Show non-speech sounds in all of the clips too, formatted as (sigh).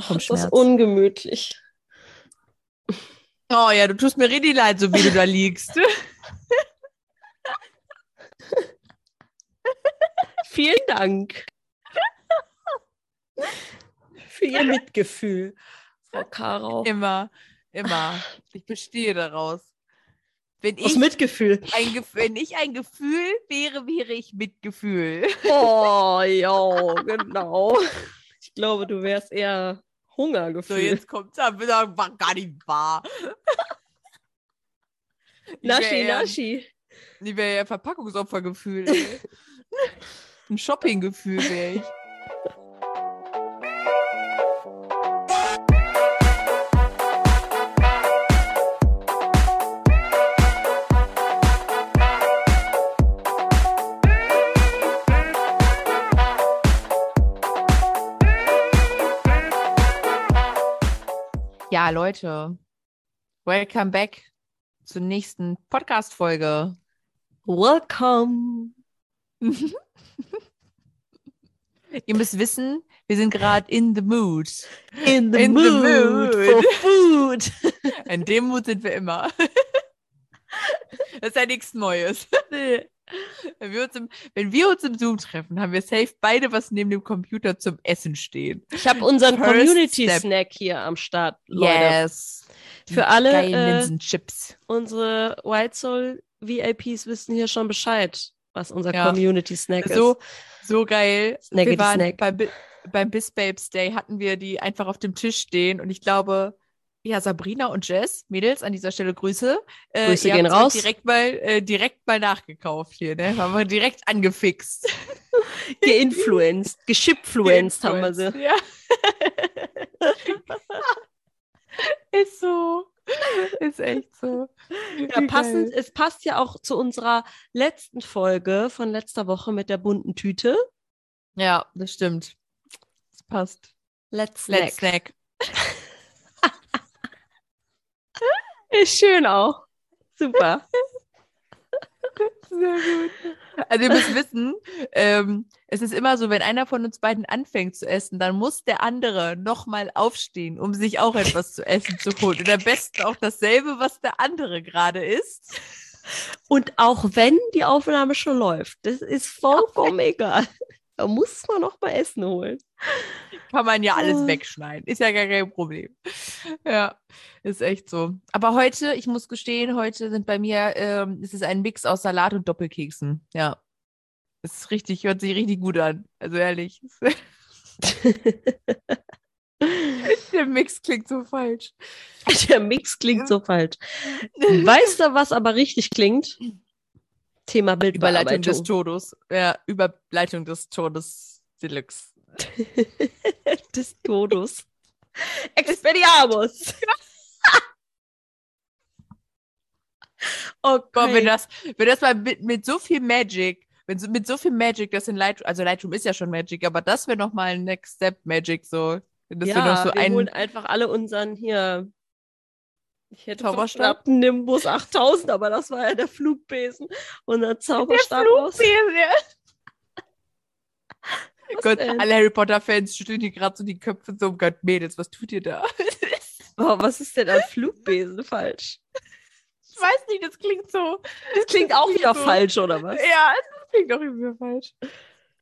Vom das ist Schmerz. ungemütlich. Oh ja, du tust mir richtig leid, so wie du da liegst. (laughs) Vielen Dank für Ihr Mitgefühl, Frau Karau. Immer, immer. Ich bestehe daraus. Wenn Aus ich, Mitgefühl. ein, wenn ich ein Gefühl wäre, wäre ich Mitgefühl. Oh, ja, genau. Ich glaube, du wärst eher So, Hungergefühl. jetzt kommt's ab. Das war gar nicht wahr. (laughs) Naschi, Naschi. Ich wäre ja Verpackungsopfergefühl. ey. (laughs) Ein Shoppinggefühl wäre ich. Ja, Leute, welcome back zur nächsten Podcast-Folge. Welcome. (laughs) Ihr müsst wissen, wir sind gerade in the mood. In the, In the mood, mood. for food. In dem Mut sind wir immer. (laughs) Das ist ja nichts Neues. Wenn wir, uns im, wenn wir uns im Zoom treffen, haben wir safe beide was neben dem Computer zum Essen stehen. Ich habe unseren Community-Snack hier am Start, Leute. Yes. Für alle, äh, Linsenchips. Unsere White Soul VIPs wissen hier schon Bescheid, was unser Ja. Community-Snack So, ist. so geil. Snackety wir waren Snack. Beim, beim Babes Day hatten wir die einfach auf dem Tisch stehen und ich glaube, ja, Sabrina und Jess, Mädels, an dieser Stelle Grüße. Äh, Grüße gehen raus. Direkt mal, äh, direkt mal nachgekauft hier, ne? Haben wir direkt angefixt. (laughs) Geinfluenced, geschipfluenced haben wir sie. Ja. (laughs) Ist so. Ist echt so. Ja, passend, es passt ja auch zu unserer letzten Folge von letzter Woche mit der bunten Tüte. Ja, das stimmt. Das passt. Let's Let's Snack. Snack. Ist schön auch. Super. Sehr gut. Also ihr müsst wissen, ähm, es ist immer so, wenn einer von uns beiden anfängt zu essen, dann muss der andere nochmal aufstehen, um sich auch etwas zu essen zu holen. Und am besten auch dasselbe, was der andere gerade isst. Und auch wenn die Aufnahme schon läuft, das ist vollkommen (laughs) egal. Da muss man noch mal Essen holen. Kann man ja alles wegschneiden. Ist ja gar kein Problem. Ja, ist echt so. Aber heute, ich muss gestehen, heute sind bei mir, ähm, es ist ein Mix aus Salat und Doppelkeksen. Ja. Es ist richtig, hört sich richtig gut an. Also ehrlich. (laughs) Der Mix klingt so falsch. Der Mix klingt so falsch. Weißt du, was aber richtig klingt? Thema Überleitung des Bildbearbeitung. Todes. Ja, Überleitung des Todes Deluxe. (laughs) des Todes. Expelliarmus. (laughs) okay. Boah, wenn das, wenn das mal mit, mit so viel Magic, wenn so, mit so viel Magic das in Lightroom, also Lightroom ist ja schon Magic, aber das wäre noch mal ein Next Step Magic, so. Dass ja, wir noch so wir einen, holen einfach alle unseren hier. Ich hätte Zauberstab? Zauberstab Nimbus 8000, aber das war ja der Flugbesen. Unser Zauberstab raus. Flugbesen, ja. Gott, denn? alle Harry Potter-Fans schütteln hier gerade so die Köpfe so, oh Gott, Mädels, was tut ihr da? (laughs) Boah, was ist denn an Flugbesen falsch? ich weiß nicht, das klingt so. Das klingt auch wieder so. falsch, oder was? Ja, das klingt auch irgendwie falsch.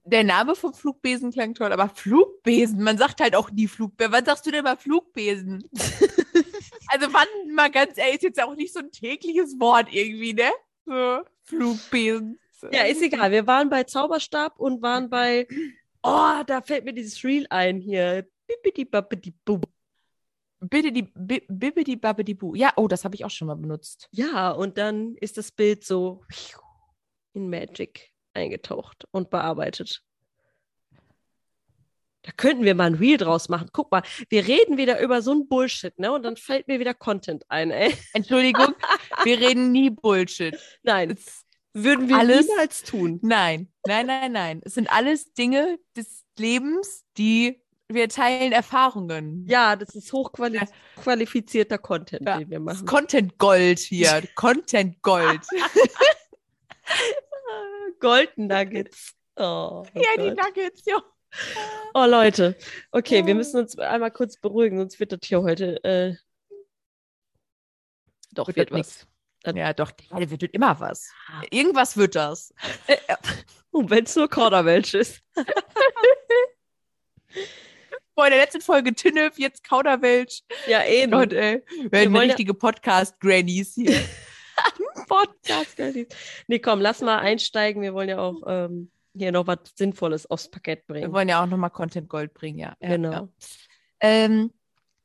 Der Name vom Flugbesen klang toll, aber Flugbesen, man sagt halt auch nie Flugbesen. Wann sagst du denn mal Flugbesen? (laughs) also wann, mal ganz ehrlich, ist jetzt auch nicht so ein tägliches Wort irgendwie, ne? So, Flugbesen. Ja, ist egal. Wir waren bei Zauberstab und waren bei. Oh, da fällt mir dieses Reel ein hier. Bippidi bappidi bum. Bitte die Bi- Bibbidi Babbidi Bu. Ja, oh, das habe ich auch schon mal benutzt. Ja, und dann ist das Bild so in Magic eingetaucht und bearbeitet. Da könnten wir mal ein Reel draus machen. Guck mal, wir reden wieder über so ein Bullshit, ne? Und dann fällt mir wieder Content ein, ey. Entschuldigung, (laughs) wir reden nie Bullshit. Nein, Es, würden wir alles- niemals tun. nein, nein, nein, nein. Es sind alles Dinge des Lebens, die wir teilen Erfahrungen. Ja, das ist hochqualifizierter Content, Ja, den wir Das ist machen. Content Gold hier. (laughs) Content Gold. (laughs) Golden Nuggets. Oh, (laughs) ja, die Gott. Nuggets, ja. Oh Leute, okay, wir müssen uns einmal kurz beruhigen, sonst wird das hier heute. Äh... Doch, wird, wird was. Dann ja, doch, ja, wird immer was. Irgendwas wird das. Äh, Und wenn es nur Kauderwelsch ist. (laughs) Boah, in der letzten Folge Tinnef, jetzt Kauderwelsch. Ja, eben. Gott, ey. Wir werden richtige ja... Podcast-Grannies hier. (laughs) Podcast-Grannies. Nee, komm, lass mal einsteigen. Wir wollen ja auch ähm, hier noch was Sinnvolles aufs Parkett bringen. Wir wollen ja auch nochmal Content Gold bringen, ja. Genau. Ja. Ähm,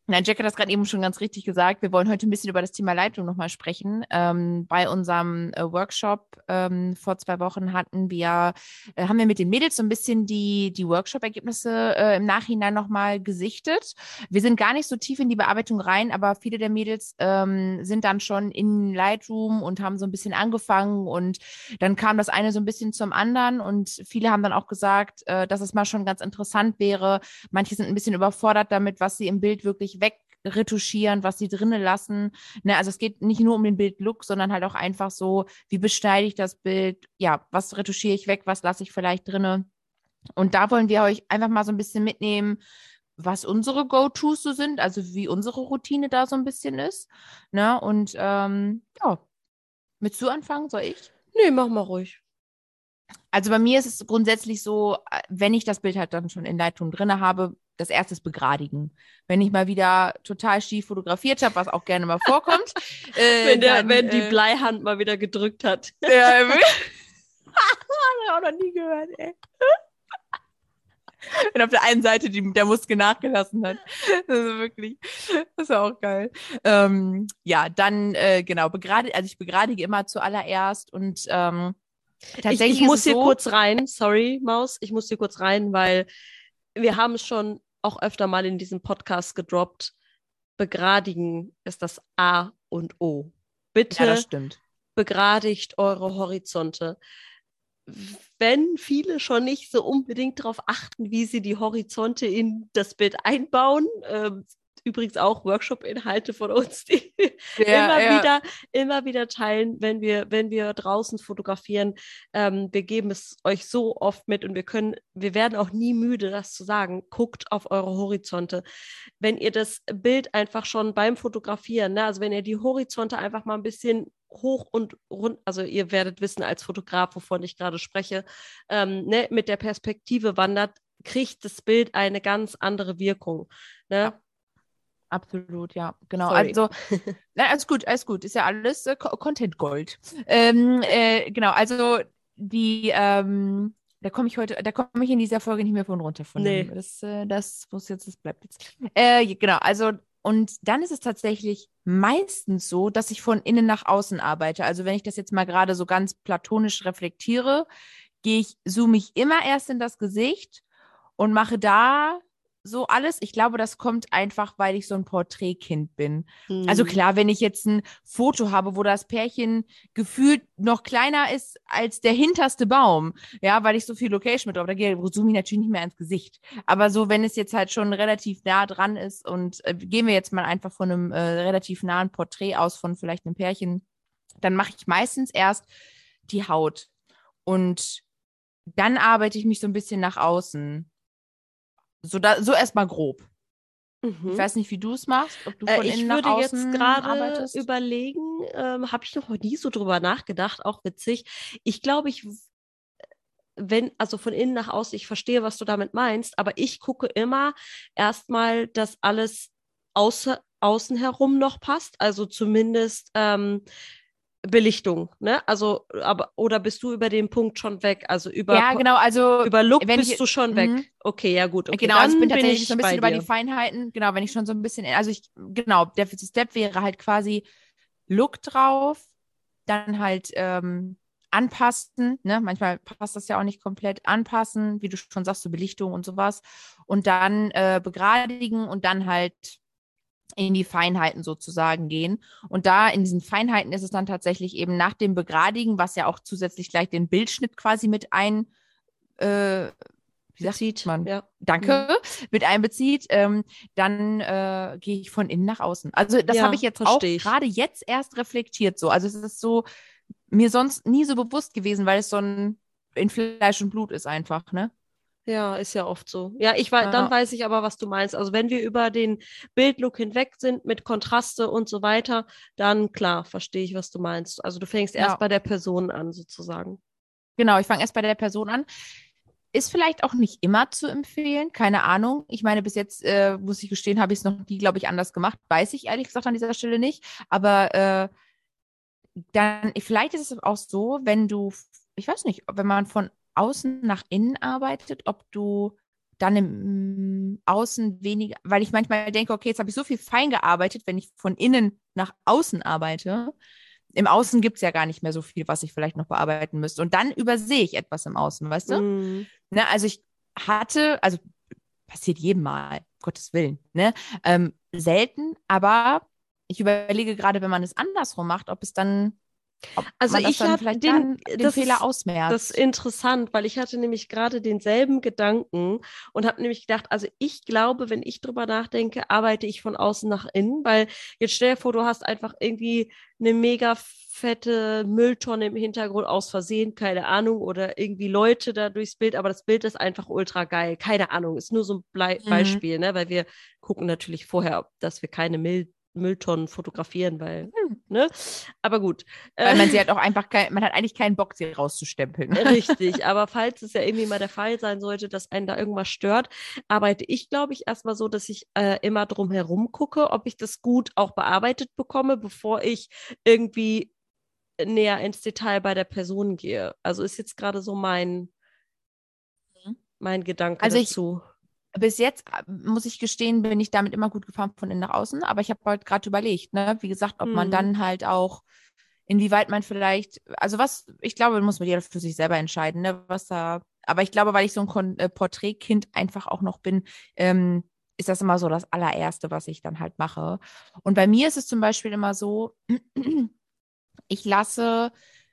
Nein, Jack hat das gerade eben schon ganz richtig gesagt. Wir wollen heute ein bisschen über das Thema Leitung nochmal sprechen. Ähm, bei unserem äh, Workshop ähm, vor zwei Wochen hatten wir, äh, haben wir mit den Mädels so ein bisschen die, die Workshop-Ergebnisse äh, im Nachhinein nochmal gesichtet. Wir sind gar nicht so tief in die Bearbeitung rein, aber viele der Mädels ähm, sind dann schon in Lightroom und haben so ein bisschen angefangen und dann kam das eine so ein bisschen zum anderen und viele haben dann auch gesagt, äh, dass es mal schon ganz interessant wäre. Manche sind ein bisschen überfordert damit, was sie im Bild wirklich wegretuschieren, was sie drinnen lassen. Ne, also es geht nicht nur um den Bildlook, sondern halt auch einfach so, wie beschneide ich das Bild? Ja, was retuschiere ich weg? Was lasse ich vielleicht drinnen? Und da wollen wir euch einfach mal so ein bisschen mitnehmen, was unsere Go-Tos so sind, also wie unsere Routine da so ein bisschen ist. Ne? Und ähm, ja, mit zu anfangen, soll ich? Nee, mach mal ruhig. Also bei mir ist es grundsätzlich so, äh, wenn ich das Bild halt dann schon in Lightroom drin habe, das erste ist begradigen. Wenn ich mal wieder total schief fotografiert habe, was auch gerne mal vorkommt. (laughs) äh, wenn, der, dann, wenn die äh, Bleihand mal wieder gedrückt hat. Ja, (laughs) habe ich auch noch nie gehört, ey. (laughs) Wenn auf der einen Seite die, der Muskel nachgelassen hat. Das ist wirklich, das ist auch geil. Ähm, ja, dann, äh, genau, begradige, also ich begradige immer zuallererst und ähm, tatsächlich. Ich, ich muss hier so, kurz rein, sorry, Maus, ich muss hier kurz rein, weil wir haben es schon auch öfter mal in diesem Podcast gedroppt. Begradigen ist das A und O. Bitte ja, das stimmt. begradigt eure Horizonte. Wenn viele schon nicht so unbedingt darauf achten, wie sie die Horizonte in das Bild einbauen, äh, übrigens auch Workshop-Inhalte von uns, die ja, (laughs) immer ja. wieder, immer wieder teilen, wenn wir, wenn wir draußen fotografieren. Ähm, wir geben es euch so oft mit und wir können, wir werden auch nie müde, das zu sagen. Guckt auf eure Horizonte. Wenn ihr das Bild einfach schon beim Fotografieren, ne, also wenn ihr die Horizonte einfach mal ein bisschen hoch und rund, also ihr werdet wissen als Fotograf, wovon ich gerade spreche, ähm, ne, mit der Perspektive wandert, kriegt das Bild eine ganz andere Wirkung. Ne? Ja. Absolut, ja, genau. Sorry. Also, (laughs) na, alles gut, alles gut. Ist ja alles äh, Content Gold. Ähm, äh, genau, also die, ähm, da komme ich heute, da komme ich in dieser Folge nicht mehr von runter von. Nee. Das, äh, das muss jetzt, das bleibt jetzt. Äh, genau, also und dann ist es tatsächlich meistens so, dass ich von innen nach außen arbeite. Also wenn ich das jetzt mal gerade so ganz platonisch reflektiere, gehe ich, zoome ich immer erst in das Gesicht und mache da so alles. Ich glaube, das kommt einfach, weil ich so ein Porträtkind bin. Mhm. Also klar, wenn ich jetzt ein Foto habe, wo das Pärchen gefühlt noch kleiner ist als der hinterste Baum, ja, weil ich so viel Location mit drauf, da zoome ich natürlich nicht mehr ins Gesicht. Aber so, wenn es jetzt halt schon relativ nah dran ist und äh, gehen wir jetzt mal einfach von einem äh, relativ nahen Porträt aus von vielleicht einem Pärchen, dann mache ich meistens erst die Haut und dann arbeite ich mich so ein bisschen nach außen. So, da, so erstmal grob. Mhm. Ich weiß nicht, wie du es machst, ob du äh, von äh, innen nach außen Ich würde jetzt gerade überlegen, ähm, habe ich noch nie so drüber nachgedacht, auch witzig. Ich glaube, ich wenn, also von innen nach außen, ich verstehe, was du damit meinst, aber ich gucke immer erstmal, dass alles außer, außen herum noch passt. Also zumindest ähm, Belichtung, ne? Also, aber oder bist du über den Punkt schon weg? Also über Ja, genau, also über Look bist ich, du schon weg. Mhm. Okay, ja gut. Okay, genau, also ich bin tatsächlich bin so ein bisschen über die Feinheiten, genau, wenn ich schon so ein bisschen, also ich, genau, der Step wäre halt quasi Look drauf, dann halt ähm, anpassen, ne? Manchmal passt das ja auch nicht komplett, anpassen, wie du schon sagst, so Belichtung und sowas. Und dann äh, begradigen und dann halt in die Feinheiten sozusagen gehen. Und da in diesen Feinheiten ist es dann tatsächlich eben nach dem Begradigen, was ja auch zusätzlich gleich den Bildschnitt quasi mit ein, äh, wie sagt Bezieht, man? Ja. Danke, mhm. mit einbezieht, ähm, dann äh, gehe ich von innen nach außen. Also das ja, habe ich jetzt auch gerade jetzt erst reflektiert so. Also es ist so mir sonst nie so bewusst gewesen, weil es so ein in Fleisch und Blut ist einfach, ne? Ja, ist ja oft so. Ja, ich weiß, dann Ja. weiß ich aber, was du meinst. Also wenn wir über den Bildlook hinweg sind mit Kontraste und so weiter, dann klar, verstehe ich, was du meinst. Also du fängst erst Ja. bei der Person an, sozusagen. Genau, ich fange erst bei der Person an. Ist vielleicht auch nicht immer zu empfehlen, keine Ahnung. Ich meine, bis jetzt, äh, muss ich gestehen, habe ich es noch nie, glaube ich, anders gemacht. Weiß ich ehrlich gesagt an dieser Stelle nicht. Aber äh, dann, vielleicht ist es auch so, wenn du, ich weiß nicht, wenn man von außen nach innen arbeitet, ob du dann im mm, Außen weniger, weil ich manchmal denke, okay, jetzt habe ich so viel fein gearbeitet, wenn ich von innen nach außen arbeite. Im Außen gibt es ja gar nicht mehr so viel, was ich vielleicht noch bearbeiten müsste. Und dann übersehe ich etwas im Außen, weißt du? Mm. Ne, also ich hatte, also passiert jedem Mal, Gottes Willen, ne? Ähm, selten, aber ich überlege gerade, wenn man es andersrum macht, ob es dann, ob Also ich dann hab vielleicht den- den das Fehler ausmerzt. Das ist interessant, weil ich hatte nämlich gerade denselben Gedanken und habe nämlich gedacht, also ich glaube, wenn ich drüber nachdenke, arbeite ich von außen nach innen, weil jetzt stell dir vor, du hast einfach irgendwie eine mega fette Mülltonne im Hintergrund aus Versehen, keine Ahnung, oder irgendwie Leute da durchs Bild, aber das Bild ist einfach ultra geil, keine Ahnung, ist nur so ein Blei Mhm. Beispiel, ne, weil wir gucken natürlich vorher, dass wir keine Müll Mülltonnen fotografieren, weil, Hm. Ne, aber gut. Weil Äh, man sie halt auch einfach kein, man hat eigentlich keinen Bock, sie rauszustempeln. (laughs) Richtig, aber falls es ja irgendwie mal der Fall sein sollte, dass einen da irgendwas stört, arbeite ich, glaube ich, erstmal so, dass ich äh, immer drum herum gucke, ob ich das gut auch bearbeitet bekomme, bevor ich irgendwie näher ins Detail bei der Person gehe. Also ist jetzt gerade so mein, Mhm. mein Gedanke Also ich- dazu. Bis jetzt, äh, muss ich gestehen, bin ich damit immer gut gefahren von innen nach außen. Aber ich habe halt gerade überlegt, ne, wie gesagt, ob man Mhm. dann halt auch, inwieweit man vielleicht, also was, ich glaube, muss man jeder für sich selber entscheiden, ne, was da, aber ich glaube, weil ich so ein Kon äh, Porträtkind einfach auch noch bin, ähm, ist das immer so das allererste, was ich dann halt mache. Und bei mir ist es zum Beispiel immer so, (clears throat) ich lasse,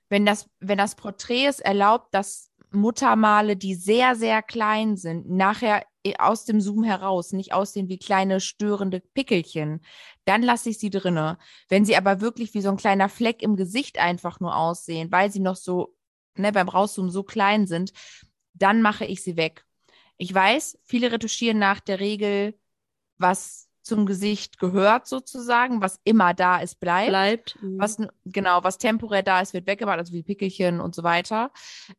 wenn das, wenn das Porträt es erlaubt, dass Muttermale, die sehr, sehr klein sind, nachher aus dem Zoom heraus nicht aussehen wie kleine störende Pickelchen, dann lasse ich sie drinne. Wenn sie aber wirklich wie so ein kleiner Fleck im Gesicht einfach nur aussehen, weil sie noch so, ne, beim Rauszoomen so klein sind, dann mache ich sie weg. Ich weiß, viele retuschieren nach der Regel, was zum Gesicht gehört sozusagen, was immer da ist, bleibt. Bleibt. mhm. Was genau, was temporär da ist, wird weggemacht, also wie Pickelchen und so weiter.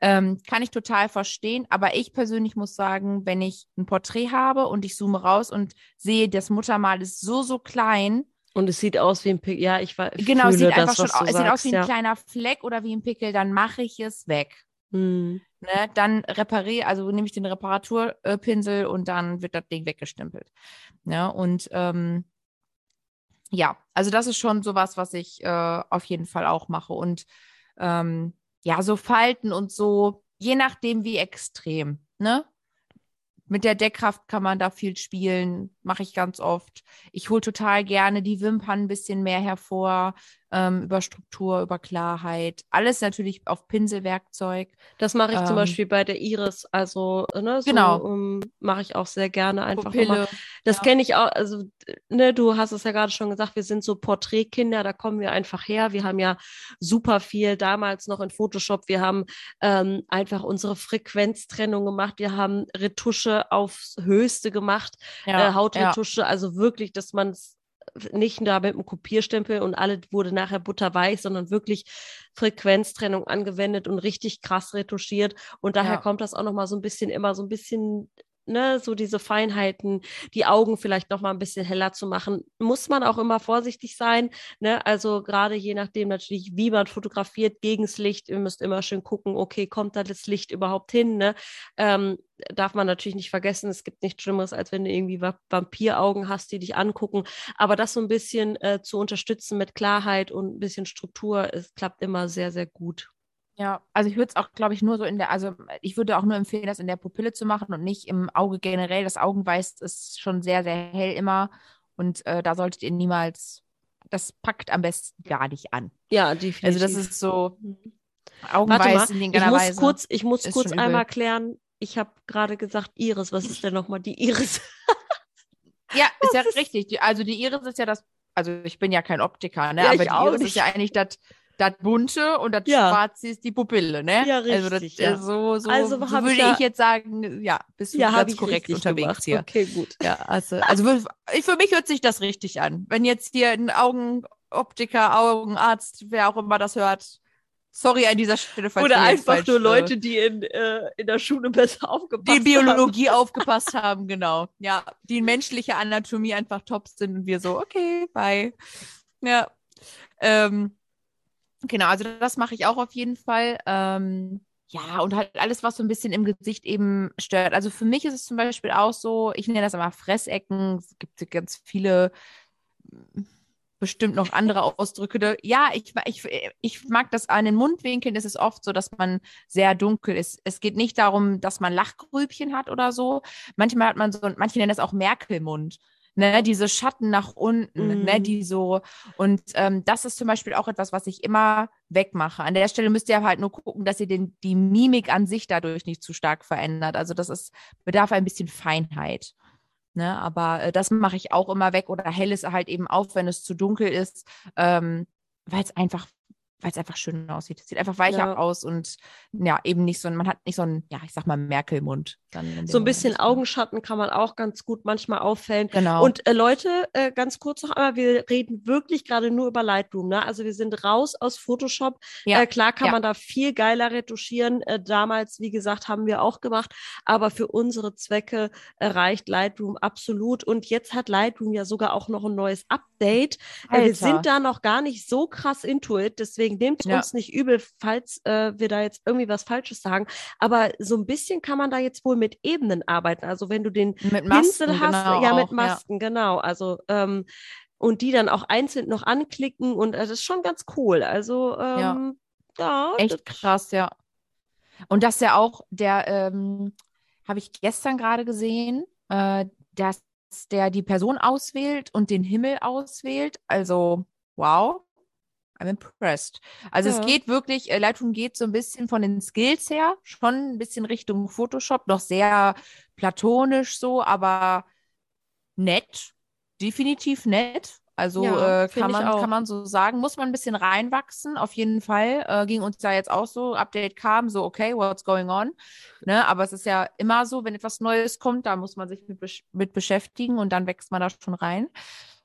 Ähm, kann ich total verstehen. Aber ich persönlich muss sagen, wenn ich ein Porträt habe und ich zoome raus und sehe, das Muttermal ist so, so klein, Und es sieht aus wie ein Pick. Ja, ich, wa- genau, es sieht einfach das, schon was aus, es sieht aus wie ein ja. kleiner Fleck oder wie ein Pickel, dann mache ich es weg. Mhm. Ne? Dann repariere, also nehme ich den Reparaturpinsel und dann wird das Ding weggestempelt. Ne? Und ähm, ja, also das ist schon sowas, was ich äh, auf jeden Fall auch mache. Und ähm, ja, so Falten und so, je nachdem wie extrem, ne? Mit der Deckkraft kann man da viel spielen, mache ich ganz oft. Ich hole total gerne die Wimpern ein bisschen mehr hervor, ähm, über Struktur, über Klarheit. Alles natürlich auf Pinselwerkzeug. Das mache ich zum Ähm, Beispiel bei der Iris, also ne, so Genau. um, mache ich auch sehr gerne einfach. Pupille. Das ja. kenne ich auch, also ne, du hast es ja gerade schon gesagt, wir sind so Porträtkinder, da kommen wir einfach her. Wir haben ja super viel damals noch in Photoshop. Wir haben ähm, einfach unsere Frequenztrennung gemacht. Wir haben Retusche aufs Höchste gemacht, Ja, äh, Hautretusche, also wirklich, dass man es nicht da mit einem Kopierstempel und alle wurde nachher butterweich, sondern wirklich Frequenztrennung angewendet und richtig krass retuschiert. Und daher Ja. kommt das auch nochmal so ein bisschen immer so ein bisschen, ne, so diese Feinheiten, die Augen vielleicht nochmal ein bisschen heller zu machen. Muss man auch immer vorsichtig sein, ne? Also gerade je nachdem natürlich, wie man fotografiert, gegens Licht, ihr müsst immer schön gucken, okay, kommt da das Licht überhaupt hin, ne? Ähm, darf man natürlich nicht vergessen, es gibt nichts Schlimmeres, als wenn du irgendwie Va- Vampiraugen hast, die dich angucken. Aber das so ein bisschen äh, zu unterstützen mit Klarheit und ein bisschen Struktur, es klappt immer sehr, sehr gut. Ja, also ich würde es auch, glaube ich, nur so in der, also ich würde auch nur empfehlen, das in der Pupille zu machen und nicht im Auge generell. Das Augenweiß ist schon sehr, sehr hell immer und äh, da solltet ihr niemals, das packt am besten gar nicht an. Ja, definitiv. Also das ist so. Augenweiß in mal, ich muss Weise. kurz, ich muss ist kurz einmal klären. Ich habe gerade gesagt Iris. Was ist denn nochmal die Iris? (laughs) Ja, ist ja ist- richtig. Die, also die Iris ist ja das, also ich bin ja kein Optiker, ne? Ja, aber ich die Iris ist nicht. ja eigentlich das, das bunte und das Ja. schwarze ist die Pupille, ne? Ja, Also, das, richtig, ja. äh, so, so, Also so würde ich ich jetzt sagen, ja, bist du Ja, ganz korrekt richtig unterwegs gemacht. hier. Okay, gut. Ja, also, also für, ich- für mich hört sich das richtig an. Wenn jetzt hier ein Augenoptiker, Augenarzt, wer auch immer das hört, sorry an dieser Stelle, falls Oder einfach falsch, nur äh, Leute, die in, äh, in der Schule besser aufgepasst die haben. Biologie (laughs) aufgepasst haben, genau. Ja, die in menschliche Anatomie einfach top sind und wir so, okay, bye. Ja. Ähm, genau, also das mache ich auch auf jeden Fall. Ähm, ja, und halt alles, was so ein bisschen im Gesicht eben stört. Also für mich ist es zum Beispiel auch so, ich nenne das immer Fressecken. Es gibt ganz viele, mm, bestimmt noch andere Ausdrücke. Ja, ich, ich, ich mag das an den Mundwinkeln. Ist es oft so, dass man sehr dunkel ist. Es geht nicht darum, dass man Lachgrübchen hat oder so. Manchmal hat man so, manche nennen das auch Merkelmund. Ne, diese Schatten nach unten, ne, Mm. die so, und ähm, das ist zum Beispiel auch etwas, was ich immer wegmache. An der Stelle müsst ihr halt nur gucken, dass ihr den, die Mimik an sich dadurch nicht zu stark verändert. Also das ist, bedarf ein bisschen Feinheit. Ne, aber äh, das mache ich auch immer weg oder hell es halt eben auf, wenn es zu dunkel ist, ähm, weil es einfach, weil es einfach schön aussieht. Es sieht einfach weicher Ja. aus und ja, eben nicht so, ein- man hat nicht so einen, ja, ich sag mal, Merkelmund. Dann So ein bisschen? Augenschatten kann man auch ganz gut manchmal auffällen. Genau. Und äh, Leute, äh, ganz kurz noch einmal, wir reden wirklich gerade nur über Lightroom. Ne? Also wir sind raus aus Photoshop. Ja, Äh, klar kann ja. man da viel geiler retuschieren. Äh, damals, wie gesagt, haben wir auch gemacht. Aber für unsere Zwecke reicht Lightroom absolut. Und jetzt hat Lightroom ja sogar auch noch ein neues Update. Äh, wir sind da noch gar nicht so krass into it. Deswegen nehmt Ja. uns nicht übel, falls äh, wir da jetzt irgendwie was Falsches sagen. Aber so ein bisschen kann man da jetzt wohl mit Ebenen arbeiten. Also wenn du den mit Masken, Pinsel hast, genau, ja, mit auch, Masken, genau. Also, ähm, und die dann auch einzeln noch anklicken und äh, das ist schon ganz cool. Also, ähm, ja, Echt das- krass, ja. Und dass ja auch der, ähm, habe ich gestern gerade gesehen, äh, dass der die Person auswählt und den Himmel auswählt. Also, wow. I'm impressed. Also Ja. es geht wirklich, äh, Lightroom geht so ein bisschen von den Skills her, schon ein bisschen Richtung Photoshop, noch sehr platonisch so, aber nett. Definitiv nett. Also Ja, äh, kann man, kann man so sagen. Muss man ein bisschen reinwachsen, auf jeden Fall. Äh, ging uns da jetzt auch so, Update kam, so, okay, what's going on? Ne? Aber es ist ja immer so, wenn etwas Neues kommt, da muss man sich mit, mit beschäftigen und dann wächst man da schon rein.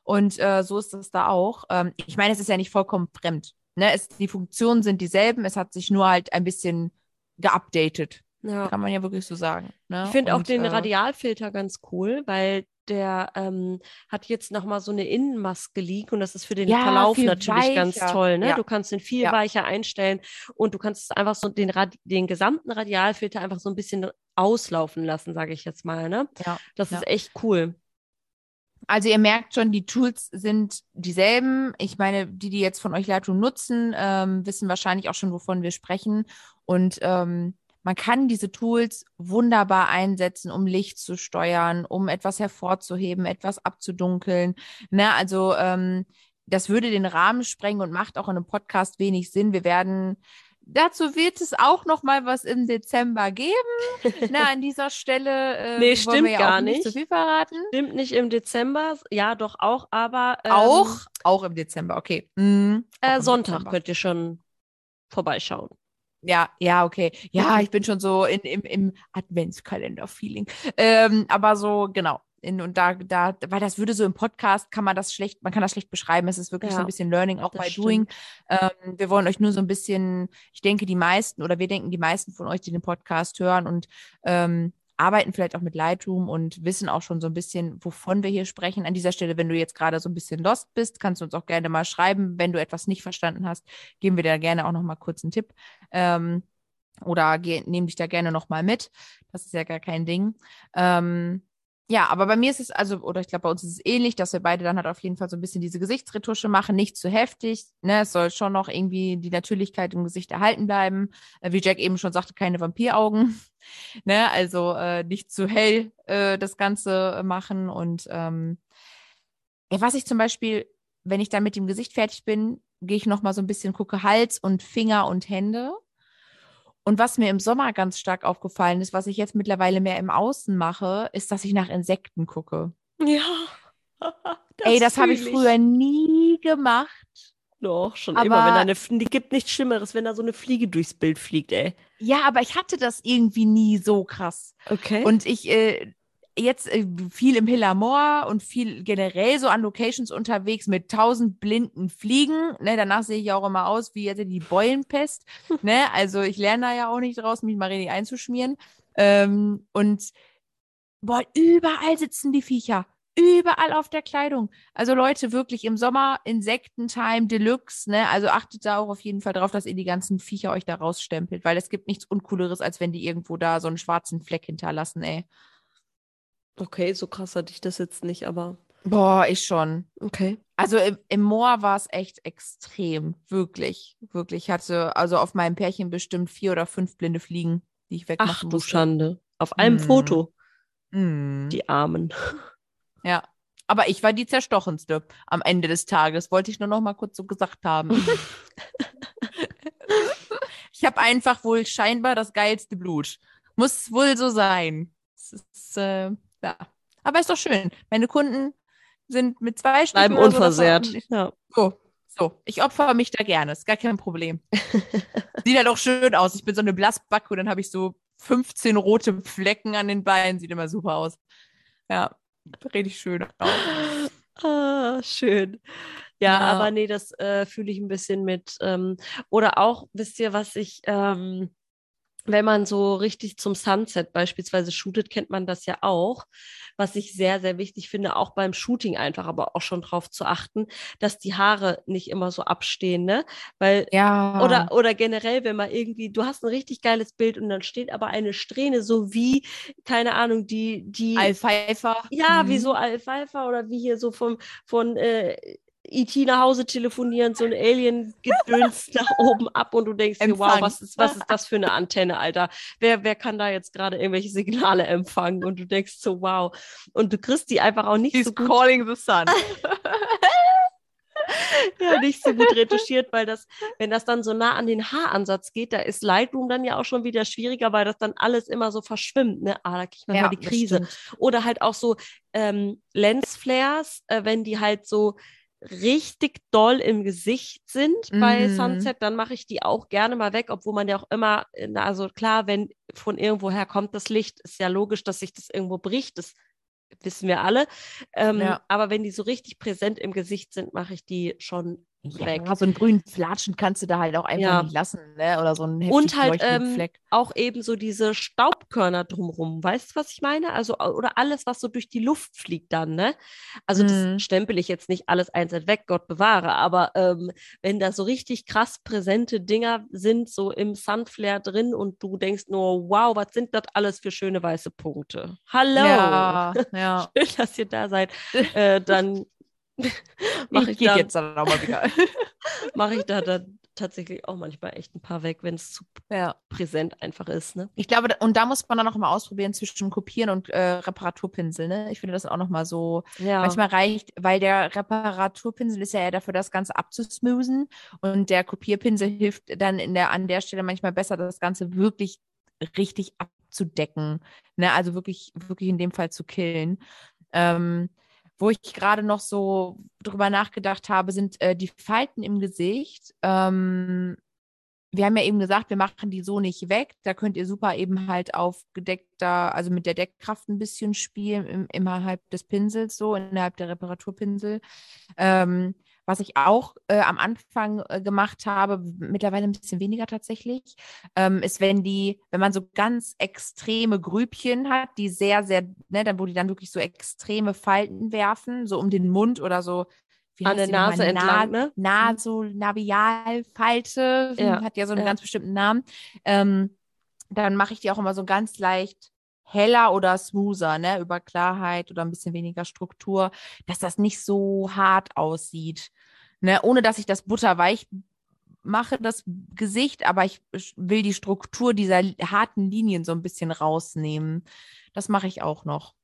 Und äh, so ist es da auch. Ähm, ich meine, es ist ja nicht vollkommen fremd. Ne? Es, die Funktionen sind dieselben, es hat sich nur halt ein bisschen geupdatet. ja. Kann man ja wirklich so sagen. Ne? Ich finde auch den äh, Radialfilter ganz cool, weil der ähm, hat jetzt nochmal so eine Innenmaske liegen und das ist für den Ja, Verlauf natürlich ganz weicher. toll. Ne? Ja. Du kannst den viel Ja. weicher einstellen und du kannst einfach so den, Rad den gesamten Radialfilter einfach so ein bisschen auslaufen lassen, sage ich jetzt mal. Ne? Ja, Das ist echt cool. Also ihr merkt schon, die Tools sind dieselben. Ich meine, die, die jetzt von euch Lightroom nutzen, ähm, wissen wahrscheinlich auch schon, wovon wir sprechen. Und ähm, man kann diese Tools wunderbar einsetzen, um Licht zu steuern, um etwas hervorzuheben, etwas abzudunkeln. Ne? Also ähm, das würde den Rahmen sprengen und macht auch in einem Podcast wenig Sinn. Wir werden Dazu wird es auch noch mal was im Dezember geben. (laughs) Na, an dieser Stelle äh, Nee, wollen stimmt wir ja gar auch nicht nicht. zu viel verraten. Stimmt nicht im Dezember, ja doch auch, aber ähm, Auch? Auch im Dezember, okay. Mhm. Äh, Sonntag Dezember. könnt ihr schon vorbeischauen. Ja, ja, okay. Ja, ich bin schon so in, im, im Adventskalender-Feeling. Ähm, aber so, genau. In, und da, da, weil das würde so im Podcast, kann man das schlecht, man kann das schlecht beschreiben. Es ist wirklich so Ja, ein bisschen Learning, auch bei Doing. Ähm, wir wollen euch nur so ein bisschen, ich denke, die meisten oder wir denken, die meisten von euch, die den Podcast hören und ähm, arbeiten vielleicht auch mit Lightroom und wissen auch schon so ein bisschen, wovon wir hier sprechen. An dieser Stelle, wenn du jetzt gerade so ein bisschen lost bist, kannst du uns auch gerne mal schreiben. Wenn du etwas nicht verstanden hast, geben wir dir gerne auch noch mal kurz einen Tipp. Ähm, oder nehmen dich da gerne noch mal mit. Das ist ja gar kein Ding. Ähm, ja, aber bei mir ist es also, oder ich glaube, bei uns ist es ähnlich, dass wir beide dann halt auf jeden Fall so ein bisschen diese Gesichtsretusche machen, nicht zu heftig. Ne? Es soll schon noch irgendwie die Natürlichkeit im Gesicht erhalten bleiben. Äh, wie Jack eben schon sagte, keine Vampiraugen. (laughs) ne? Also äh, nicht zu hell äh, das Ganze machen. Und ähm, ja, was ich zum Beispiel, wenn ich dann mit dem Gesicht fertig bin, gehe ich noch mal so ein bisschen, gucke Hals und Finger und Hände. Und was mir im Sommer ganz stark aufgefallen ist, was ich jetzt mittlerweile mehr im Außen mache, ist, dass ich nach Insekten gucke. Ja. (laughs) Ey, das habe ich früher nie gemacht. Doch, schon Aber- immer. Wenn da eine, die gibt nichts Schlimmeres, wenn da so eine Fliege durchs Bild fliegt, ey. Ja, aber ich hatte das irgendwie nie so krass. Okay. Und ich äh, jetzt äh, viel im Hillamor und viel generell so an Locations unterwegs mit tausend blinden Fliegen. Ne, danach sehe ich auch immer aus wie hätte die Beulenpest. (laughs) ne, also ich lerne da ja auch nicht draus, mich mal richtig einzuschmieren. Ähm, und boah, überall sitzen die Viecher. Überall auf der Kleidung. Also Leute, wirklich im Sommer Insektentime Deluxe, ne? Also achtet da auch auf jeden Fall drauf, dass ihr die ganzen Viecher euch da rausstempelt, weil es gibt nichts Uncooleres, als wenn die irgendwo da so einen schwarzen Fleck hinterlassen, ey. Okay, so krass hatte ich das jetzt nicht, aber Boah, ich schon. okay. Also im, im Moor war es echt extrem. Wirklich. Wirklich. Ich hatte also auf meinem Pärchen bestimmt vier oder fünf blinde Fliegen, die ich wegmachen Ach du musste. Schande. Auf einem Hm. Foto, Mm. die Armen. Ja. Aber ich war die zerstochenste am Ende des Tages. Wollte ich nur noch mal kurz so gesagt haben. (laughs) ich habe einfach wohl scheinbar das geilste Blut. Muss wohl so sein. Es ist, äh, ja. Aber ist doch schön. Meine Kunden sind mit zwei Strichen Bleiben so unversehrt. davon- Ja. So, so. Ich opfer mich da gerne. Ist gar kein Problem. (laughs) Sieht halt auch schön aus. Ich bin so eine Blassbacke und dann habe ich so 15 rote Flecken an den Beinen. Sieht immer super aus. Ja, richtig schön (laughs) aus. Ah, schön. Ja, Ja. aber nee, das äh, fühle ich ein bisschen mit. Ähm, oder auch, wisst ihr, was ich, ähm, wenn man so richtig zum Sunset beispielsweise shootet, kennt man das ja auch. Was ich sehr, sehr wichtig finde, auch beim Shooting einfach, aber auch schon drauf zu achten, dass die Haare nicht immer so abstehen, ne? Weil Ja. Oder, oder generell, wenn man irgendwie, du hast ein richtig geiles Bild und dann steht aber eine Strähne, so wie, keine Ahnung, die, die, Alfalfa. ja, wie Mhm. so Alfalfa oder wie hier so vom, von äh, E.T. nach Hause telefonieren, so ein Alien-Gedöns (laughs) nach oben ab und du denkst dir, wow, was ist, was ist das für eine Antenne, Alter? Wer, wer kann da jetzt gerade irgendwelche Signale empfangen? Und du denkst so, wow. Und du kriegst die einfach auch nicht He's so gut calling the sun. (laughs) ja, nicht so gut retuschiert, weil das, wenn das dann so nah an den Haaransatz geht, da ist Lightroom dann ja auch schon wieder schwieriger, weil das dann alles immer so verschwimmt, ne? Ah, da kriegt man mal die das Krise. Oder halt auch so ähm, Lensflares, äh, wenn die halt so richtig doll im Gesicht sind bei Mhm. Sunset, dann mache ich die auch gerne mal weg, obwohl man ja auch immer, äh, na, also klar, wenn von irgendwoher kommt das Licht, ist ja logisch, dass sich das irgendwo bricht, das wissen wir alle. Ähm, Ja. Aber wenn die so richtig präsent im Gesicht sind, mache ich die schon weg. Ja, so einen grünen Flatschen kannst du da halt auch einfach Ja. nicht lassen, ne? Oder so einen Und halt ähm, auch eben so diese Staubkörner drumrum. Weißt du, was ich meine? Also, oder alles, was so durch die Luft fliegt dann, ne? Also, Mhm. das stempel ich jetzt nicht alles einzeln weg, Gott bewahre. Aber ähm, wenn da so richtig krass präsente Dinger sind, so im Sunflare drin und du denkst nur, wow, was sind das alles für schöne weiße Punkte? Hallo! Ja, (laughs) ja. Schön, dass ihr da seid. äh, dann (laughs) mache ich ich, gehe da, jetzt dann auch mal wieder. (laughs) mach ich da dann tatsächlich auch manchmal echt ein paar weg, wenn es zu ja. präsent einfach ist, ne? Ich glaube, und da muss man dann auch mal ausprobieren zwischen Kopieren und äh, Reparaturpinsel. Ne? Ich finde das auch noch mal so. Ja. Manchmal reicht, weil der Reparaturpinsel ist ja eher dafür, das Ganze abzusmoothen und der Kopierpinsel hilft dann in der, an der Stelle manchmal besser, das Ganze wirklich richtig abzudecken. Ne? Also wirklich, wirklich in dem Fall zu killen. Ähm, wo ich gerade noch so drüber nachgedacht habe, sind äh, die Falten im Gesicht. Ähm, wir haben ja eben gesagt, wir machen die so nicht weg. Da könnt ihr super eben halt auf gedeckter, also mit der Deckkraft ein bisschen spielen, im, innerhalb des Pinsels, so, innerhalb der Reparaturpinsel. Ähm, was ich auch äh, am Anfang äh, gemacht habe, mittlerweile ein bisschen weniger tatsächlich, ähm, ist, wenn die, wenn man so ganz extreme Grübchen hat, die sehr, sehr, ne, dann, wo die dann wirklich so extreme Falten werfen, so um den Mund oder so. wie An der? Nase entlang, ne? Nasonavialfalte, Ja, hat ja so einen ja. ganz bestimmten Namen. Ähm, dann mache ich die auch immer so ganz leicht heller oder smoother, ne, über Klarheit oder ein bisschen weniger Struktur, dass das nicht so hart aussieht, ne, ohne dass ich das butterweich mache, das Gesicht, aber ich will die Struktur dieser harten Linien so ein bisschen rausnehmen. Das mache ich auch noch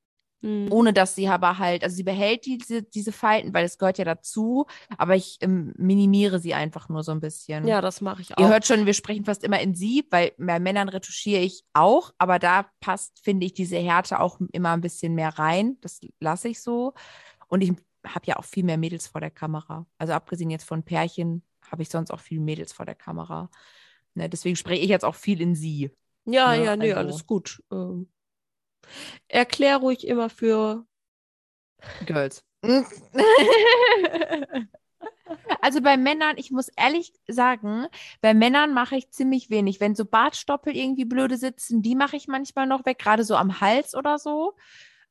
Hm. ohne dass sie aber halt, also sie behält diese, diese Falten, weil es gehört ja dazu, aber ich ähm, minimiere sie einfach nur so ein bisschen. Ja, das mache ich auch. Ihr hört schon, wir sprechen fast immer in sie, weil bei Männern retuschiere ich auch, aber da passt, finde ich, diese Härte auch immer ein bisschen mehr rein. Das lasse ich so. Und ich habe ja auch viel mehr Mädels vor der Kamera. Also abgesehen jetzt von Pärchen habe ich sonst auch viel Mädels vor der Kamera. Ne, deswegen spreche ich jetzt auch viel in sie. Ja, Ne, ja, nee, also- alles gut. Ähm, erklär ruhig immer für. Girls. (laughs) Also bei Männern, ich muss ehrlich sagen, bei Männern mache ich ziemlich wenig. Wenn so Bartstoppel irgendwie blöde sitzen, die mache ich manchmal noch weg, gerade so am Hals oder so.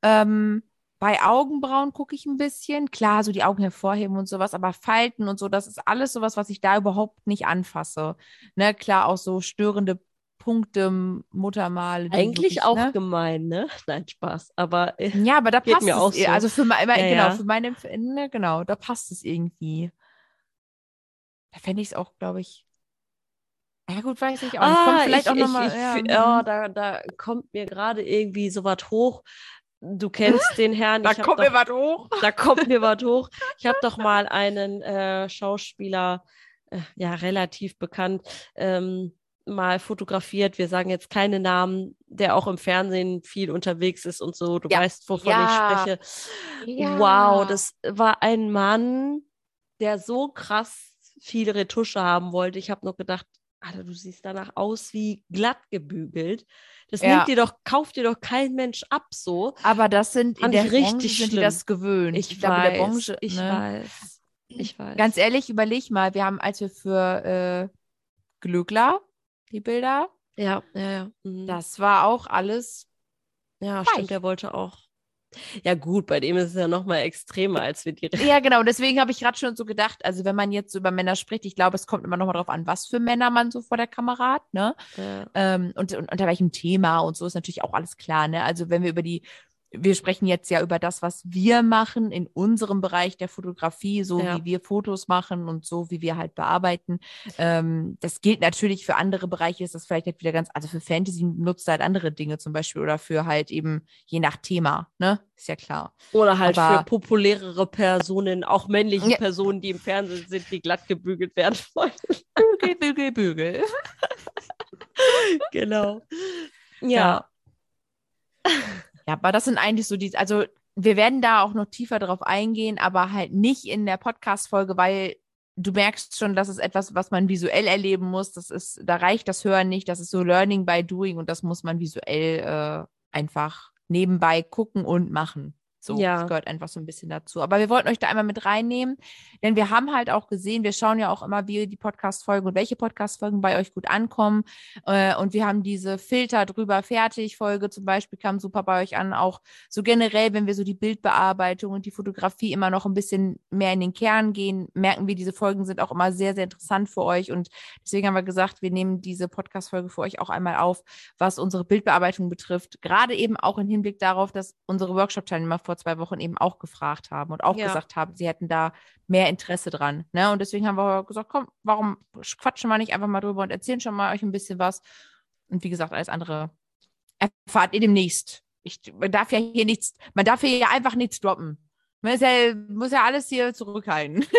Ähm, bei Augenbrauen gucke ich ein bisschen. Klar, so die Augen hervorheben und sowas, aber Falten und so, das ist alles sowas, was ich da überhaupt nicht anfasse. Ne, klar, auch so störende Punkte, Muttermale. Eigentlich wirklich, auch ne? gemein, ne? (laughs) Nein, Spaß. Aber äh, Ja, aber da passt mir es. auch eh- so. Also für mein, Ja, genau, ja. für meine Empfinden, ne, genau, da passt es irgendwie. Da fände ich es auch, glaube ich. Ja, gut, weiß ich auch nicht. Kommt vielleicht ich, auch nochmal. Ja, mhm. da, da kommt mir gerade irgendwie so was hoch. Du kennst den Herrn. da kommt doch, mir was hoch. Da kommt mir was hoch. (laughs) Ich habe doch mal einen äh, Schauspieler, äh, ja, relativ bekannt, ähm, mal fotografiert. Wir sagen jetzt keine Namen, der auch im Fernsehen viel unterwegs ist und so. Du Ja. weißt, wovon Ja. ich spreche. Wow, das war ein Mann, der so krass viel Retusche haben wollte. Ich habe nur gedacht, Alter, du siehst danach aus wie glatt gebügelt. Das Ja. nimmt dir doch, kauft dir doch kein Mensch ab so. Aber das sind in der ich richtig Branche sind die das gewöhnt. Ich, glaube, weiß, der Branche, ich ne? weiß, ich weiß. Ganz ehrlich, überleg mal, wir haben, als wir für äh, Glöckler die Bilder, ja, ja, ja. mhm. das war auch alles. ja, weich. stimmt, der wollte auch. Ja, gut, bei dem ist es ja noch mal extremer, als wir die. Ja, genau. Deswegen habe ich gerade schon so gedacht, also wenn man jetzt so über Männer spricht, ich glaube, es kommt immer noch mal drauf an, was für Männer man so vor der Kamera hat, ne? Ja. Ähm, und, und unter welchem Thema und so ist natürlich auch alles klar, ne? Also wenn wir über die, wir sprechen jetzt ja über das, was wir machen in unserem Bereich der Fotografie, so Ja. wie wir Fotos machen und so wie wir halt bearbeiten. Ähm, das gilt natürlich für andere Bereiche, ist das vielleicht halt wieder ganz, also für Fantasy nutzt halt andere Dinge zum Beispiel oder für halt eben je nach Thema, ne? Ist ja klar. Oder halt Aber- für populärere Personen, auch männliche Ja. Personen, die im Fernsehen sind, die glatt gebügelt werden (laughs) wollen. Bügel, bügel, bügel. genau. Ja. Ja. Ja, aber das sind eigentlich so die, also wir werden da auch noch tiefer drauf eingehen, aber halt nicht in der Podcast-Folge, weil du merkst schon, das ist etwas, was man visuell erleben muss. Das ist, da reicht das Hören nicht. Das ist so Learning by Doing und das muss man visuell äh, einfach nebenbei gucken und machen. So, Ja. das gehört einfach so ein bisschen dazu. Aber wir wollten euch da einmal mit reinnehmen, denn wir haben halt auch gesehen, wir schauen ja auch immer, wie die Podcast-Folgen und welche Podcast-Folgen bei euch gut ankommen. Äh, und wir haben diese Filter drüber fertig Folge zum Beispiel kam super bei euch an. Auch so generell, wenn wir so die Bildbearbeitung und die Fotografie immer noch ein bisschen mehr in den Kern gehen, merken wir, diese Folgen sind auch immer sehr, sehr interessant für euch. Und deswegen haben wir gesagt, wir nehmen diese Podcast-Folge für euch auch einmal auf, was unsere Bildbearbeitung betrifft. Gerade eben auch im Hinblick darauf, dass unsere Workshop-Teilnehmer vor zwei Wochen eben auch gefragt haben und auch Ja. gesagt haben, sie hätten da mehr Interesse dran. Ne? Und deswegen haben wir gesagt, komm, warum quatschen wir nicht einfach mal drüber und erzählen schon mal euch ein bisschen was. Und wie gesagt, alles andere erfahrt ihr demnächst. Ich, man darf ja hier nichts, man darf hier ja einfach nichts droppen. Man ja, muss ja alles hier zurückhalten. (laughs)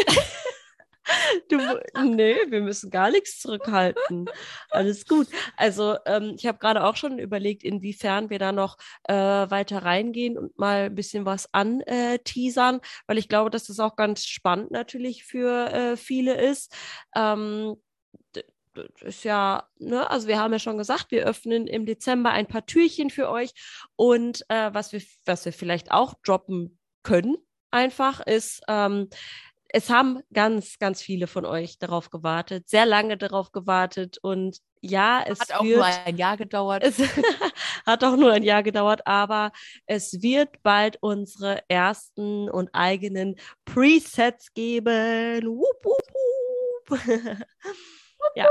Du, nee, wir müssen gar nichts zurückhalten. Alles gut. Also ähm, ich habe gerade auch schon überlegt, inwiefern wir da noch äh, weiter reingehen und mal ein bisschen was anteasern, weil ich glaube, dass das auch ganz spannend natürlich für äh, viele ist. Ähm, ist ja, ne, also wir haben ja schon gesagt, wir öffnen im Dezember ein paar Türchen für euch und äh, was wir, was wir vielleicht auch droppen können, einfach ist, ähm, es haben ganz, ganz viele von euch darauf gewartet, sehr lange darauf gewartet und ja, es Hat auch wird, nur ein Jahr gedauert. es (laughs) hat auch nur ein Jahr gedauert, aber es wird bald unsere ersten und eigenen Presets geben. Wup, wup, wup. (laughs) ja.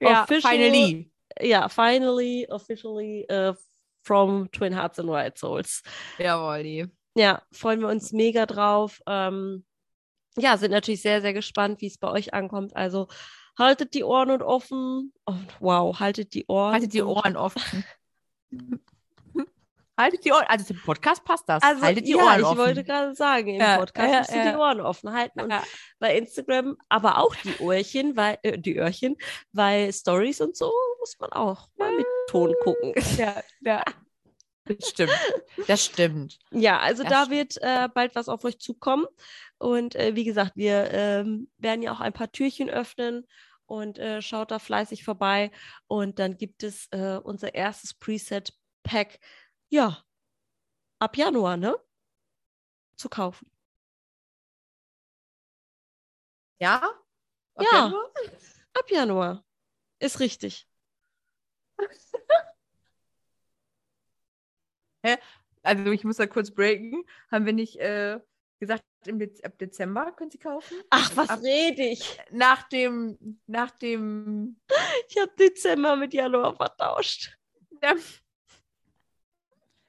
ja, Official- finally. Ja, finally, officially uh, from Twin Hearts and White Souls. Jawohl, die. Ja, freuen wir uns mega drauf. Ähm, ja, sind natürlich sehr, sehr gespannt, wie es bei euch ankommt. Also haltet die Ohren und offen. Und wow, haltet die Ohren. Haltet die Ohren offen. (laughs) Haltet die Ohren, also zum Podcast passt das. Also, Haltet die ja, Ohren ich offen. wollte gerade sagen, im Ja, Podcast ja, müsst ihr ja. die Ohren offen halten. Und bei Instagram aber auch die Ohrchen, weil, äh, die Öhrchen, weil Stories und so muss man auch mal mit Ton gucken. Ja, ja. Das stimmt. Das stimmt. Ja, also Das da stimmt. wird äh, bald was auf euch zukommen. Und äh, wie gesagt, wir ähm, werden ja auch ein paar Türchen öffnen und äh, schaut da fleißig vorbei. Und dann gibt es äh, unser erstes Preset-Pack, ja, ab Januar, ne? Zu kaufen. Ja? Ab Ja. Januar? Ab Januar. Ist richtig. (laughs) Also ich muss da kurz breaken. Haben wir nicht äh, gesagt, im Dez ab Dezember können Sie kaufen? Ach, was Ab- rede ich? Nach dem, nach dem, Ich habe Dezember mit Januar vertauscht. ja. (laughs)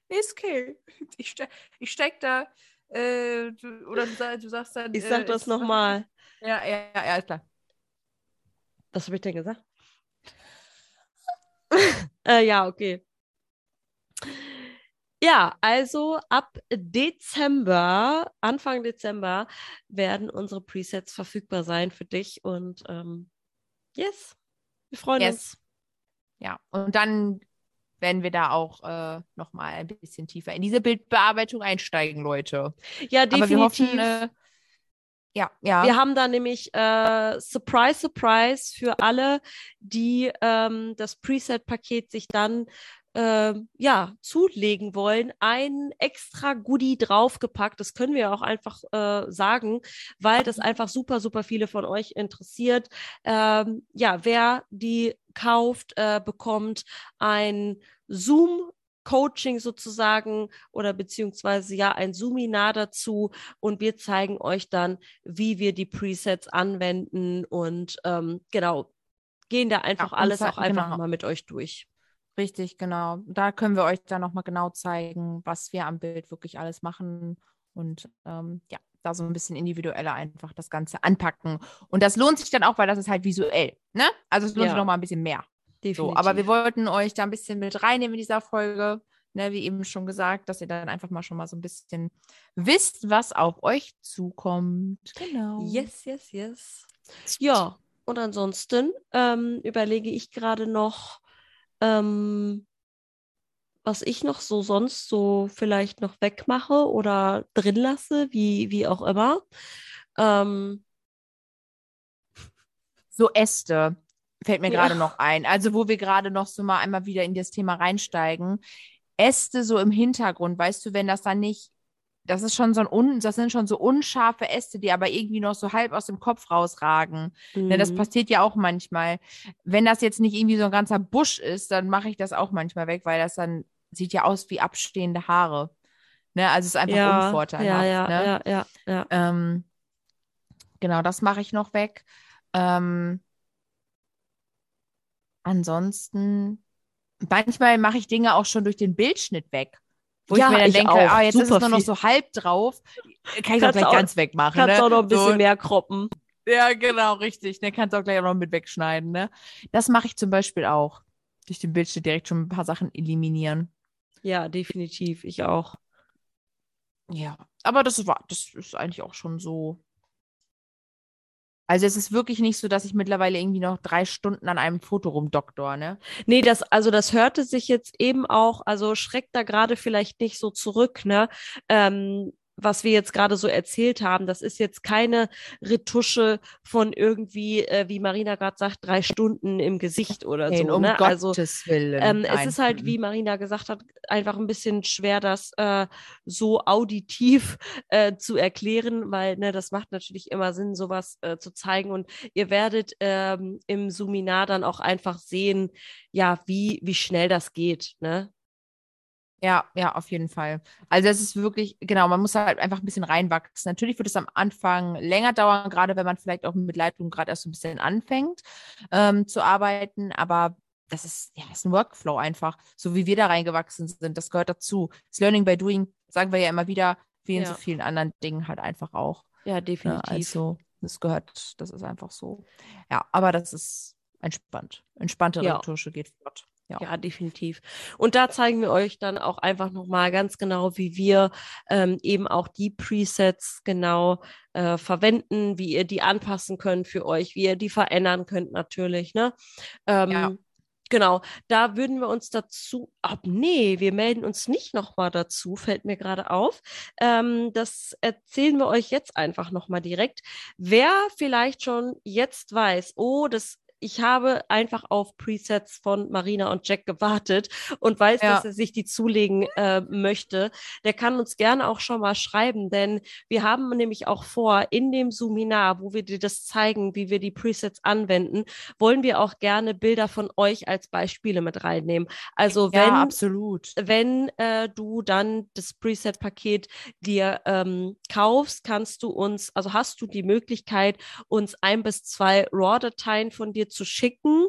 Ist okay. Ich, ste ich steig da, äh, du, oder du, du sagst dann. Ich äh, sag das ist- nochmal. Ja, ja, ja, ja, ist klar. Was habe ich denn gesagt? (laughs) äh, ja, okay. Ja, also ab Dezember, Anfang Dezember, werden unsere Presets verfügbar sein für dich. Und ähm, yes, wir freuen uns. Yes. Ja, und dann werden wir da auch äh, nochmal ein bisschen tiefer in diese Bildbearbeitung einsteigen, Leute. Ja, Aber wir definitiv. hoffen, äh, ja, ja. Wir haben da nämlich äh, Surprise, Surprise für alle, die ähm, das Preset-Paket sich dann ähm, ja, zulegen wollen, ein extra Goodie draufgepackt. Das können wir auch einfach äh, sagen, weil das einfach super, super viele von euch interessiert. Ähm, ja, wer die kauft, äh, bekommt ein Zoom. Coaching sozusagen oder beziehungsweise ja ein Zoominar dazu und wir zeigen euch dann, wie wir die Presets anwenden und ähm, genau, gehen da einfach und alles auch einfach genau. mal mit euch durch. Richtig, genau. Da können wir euch dann nochmal genau zeigen, was wir am Bild wirklich alles machen und ähm, ja, da so ein bisschen individueller einfach das Ganze anpacken. Und das lohnt sich dann auch, weil das ist halt visuell, ne? Also es lohnt Ja. sich nochmal ein bisschen mehr. Definitiv. So, aber wir wollten euch da ein bisschen mit reinnehmen in dieser Folge, ne, wie eben schon gesagt, dass ihr dann einfach mal schon mal so ein bisschen wisst, was auf euch zukommt. Genau. Yes, yes, yes. Ja, und ansonsten ähm, überlege ich gerade noch, ähm, was ich noch so sonst so vielleicht noch wegmache oder drin lasse, wie, wie auch immer. Ähm, So Äste fällt mir Ja. gerade noch ein. Also wo wir gerade noch so mal einmal wieder in das Thema reinsteigen. Äste so im Hintergrund, weißt du, wenn das dann nicht, das ist schon so ein un, das sind schon so unscharfe Äste, die aber irgendwie noch so halb aus dem Kopf rausragen. Ne, das mhm. passiert ja auch manchmal. Wenn das jetzt nicht irgendwie so ein ganzer Busch ist, dann mache ich das auch manchmal weg, weil das dann sieht ja aus wie abstehende Haare. Ne, also es ist einfach ja, unvorteilhaft. ja, ja, ne? ja, ja, ja. Ähm, genau, das mache ich noch weg. Ähm, ansonsten, manchmal mache ich Dinge auch schon durch den Bildschnitt weg. Wo Ja, ich mir dann ich denke, auch. ah, jetzt ist Super es nur noch so halb drauf. Kann ich auch Kannst gleich auch- ganz wegmachen. Kannst ne? auch noch ein bisschen so, mehr kroppen. Ja, genau, richtig. Ne, kannst auch gleich auch noch mit wegschneiden. Ne? Das mache ich zum Beispiel auch. Durch den Bildschnitt direkt schon ein paar Sachen eliminieren. Ja, definitiv. Ich auch. Ja, aber das war, das ist eigentlich auch schon so. Also es ist wirklich nicht so, dass ich mittlerweile irgendwie noch drei Stunden an einem Foto rumdoktor, ne? Nee, das, also das hörte sich jetzt eben auch, also schreckt da gerade vielleicht nicht so zurück, ne? Ähm, was wir jetzt gerade so erzählt haben, das ist jetzt keine Retusche von irgendwie, äh, wie Marina gerade sagt, drei Stunden im Gesicht oder Nein, so, um ne? Also ähm, es ist halt, wie Marina gesagt hat, einfach ein bisschen schwer, das äh, so auditiv äh, zu erklären, weil ne, das macht natürlich immer Sinn, sowas äh, zu zeigen. Und ihr werdet ähm, im Suminar dann auch einfach sehen, ja, wie, wie schnell das geht. Ne? Ja, ja, auf jeden Fall. Also es ist wirklich, genau, man muss halt einfach ein bisschen reinwachsen. Natürlich wird es am Anfang länger dauern, gerade wenn man vielleicht auch mit Lightroom gerade erst so ein bisschen anfängt ähm, zu arbeiten, aber das ist, ja, das ist ein Workflow einfach, so wie wir da reingewachsen sind. Das gehört dazu. Das Learning by Doing, sagen wir ja immer wieder, wie in Ja. so vielen anderen Dingen halt einfach auch. Ja, Ne? definitiv. Also, das gehört, das ist einfach so. Ja, aber das ist entspannt. Entspannte Ja. Retusche geht flott. Ja. Ja, definitiv. Und da zeigen wir euch dann auch einfach nochmal ganz genau, wie wir ähm, eben auch die Presets genau äh, verwenden, wie ihr die anpassen könnt für euch, wie ihr die verändern könnt natürlich. Ne? Ähm, Ja. genau, da würden wir uns dazu, ab nee, wir melden uns nicht nochmal dazu, fällt mir gerade auf. Ähm, das erzählen wir euch jetzt einfach nochmal direkt. Wer vielleicht schon jetzt weiß, oh, das ich habe einfach auf Presets von Marina und Jack gewartet und weiß, ja. dass er sich die zulegen äh, möchte. Der kann uns gerne auch schon mal schreiben, denn wir haben nämlich auch vor, in dem Suminar, wo wir dir das zeigen, wie wir die Presets anwenden, wollen wir auch gerne Bilder von euch als Beispiele mit reinnehmen. Also wenn, ja, absolut. wenn äh, du dann das Preset-Paket dir ähm, kaufst, kannst du uns, also hast du die Möglichkeit, uns ein bis zwei RAW-Dateien von dir zu schicken.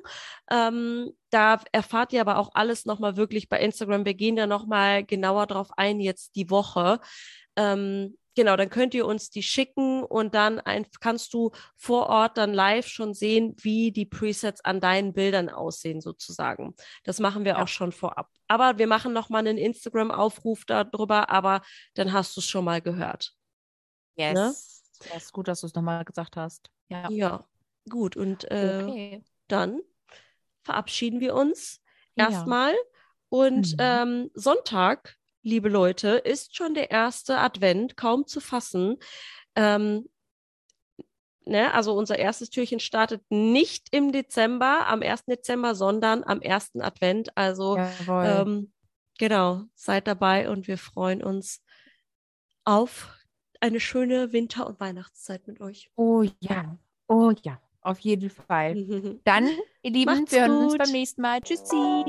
Ähm, da erfahrt ihr aber auch alles nochmal wirklich bei Instagram. Wir gehen da nochmal genauer drauf ein jetzt die Woche. Ähm, genau, dann könnt ihr uns die schicken und dann ein, kannst du vor Ort dann live schon sehen, wie die Presets an deinen Bildern aussehen sozusagen. Das machen wir ja. auch schon vorab. Aber wir machen nochmal einen Instagram-Aufruf darüber, aber dann hast du es schon mal gehört. Yes. Ne? Ja, ist gut, dass du es nochmal gesagt hast. Ja. ja. Gut, und äh, okay. dann verabschieden wir uns ja. erstmal. Und mhm. ähm, Sonntag, liebe Leute, ist schon der erste Advent, kaum zu fassen. Ähm, ne, also unser erstes Türchen startet nicht im Dezember, am 1. Dezember, sondern am ersten Advent. Also ähm, genau, seid dabei und wir freuen uns auf eine schöne Winter- und Weihnachtszeit mit euch. Oh ja, oh ja. Auf jeden Fall. (laughs) Dann, ihr Lieben, Macht's wir hören gut. uns beim nächsten Mal. Tschüssi.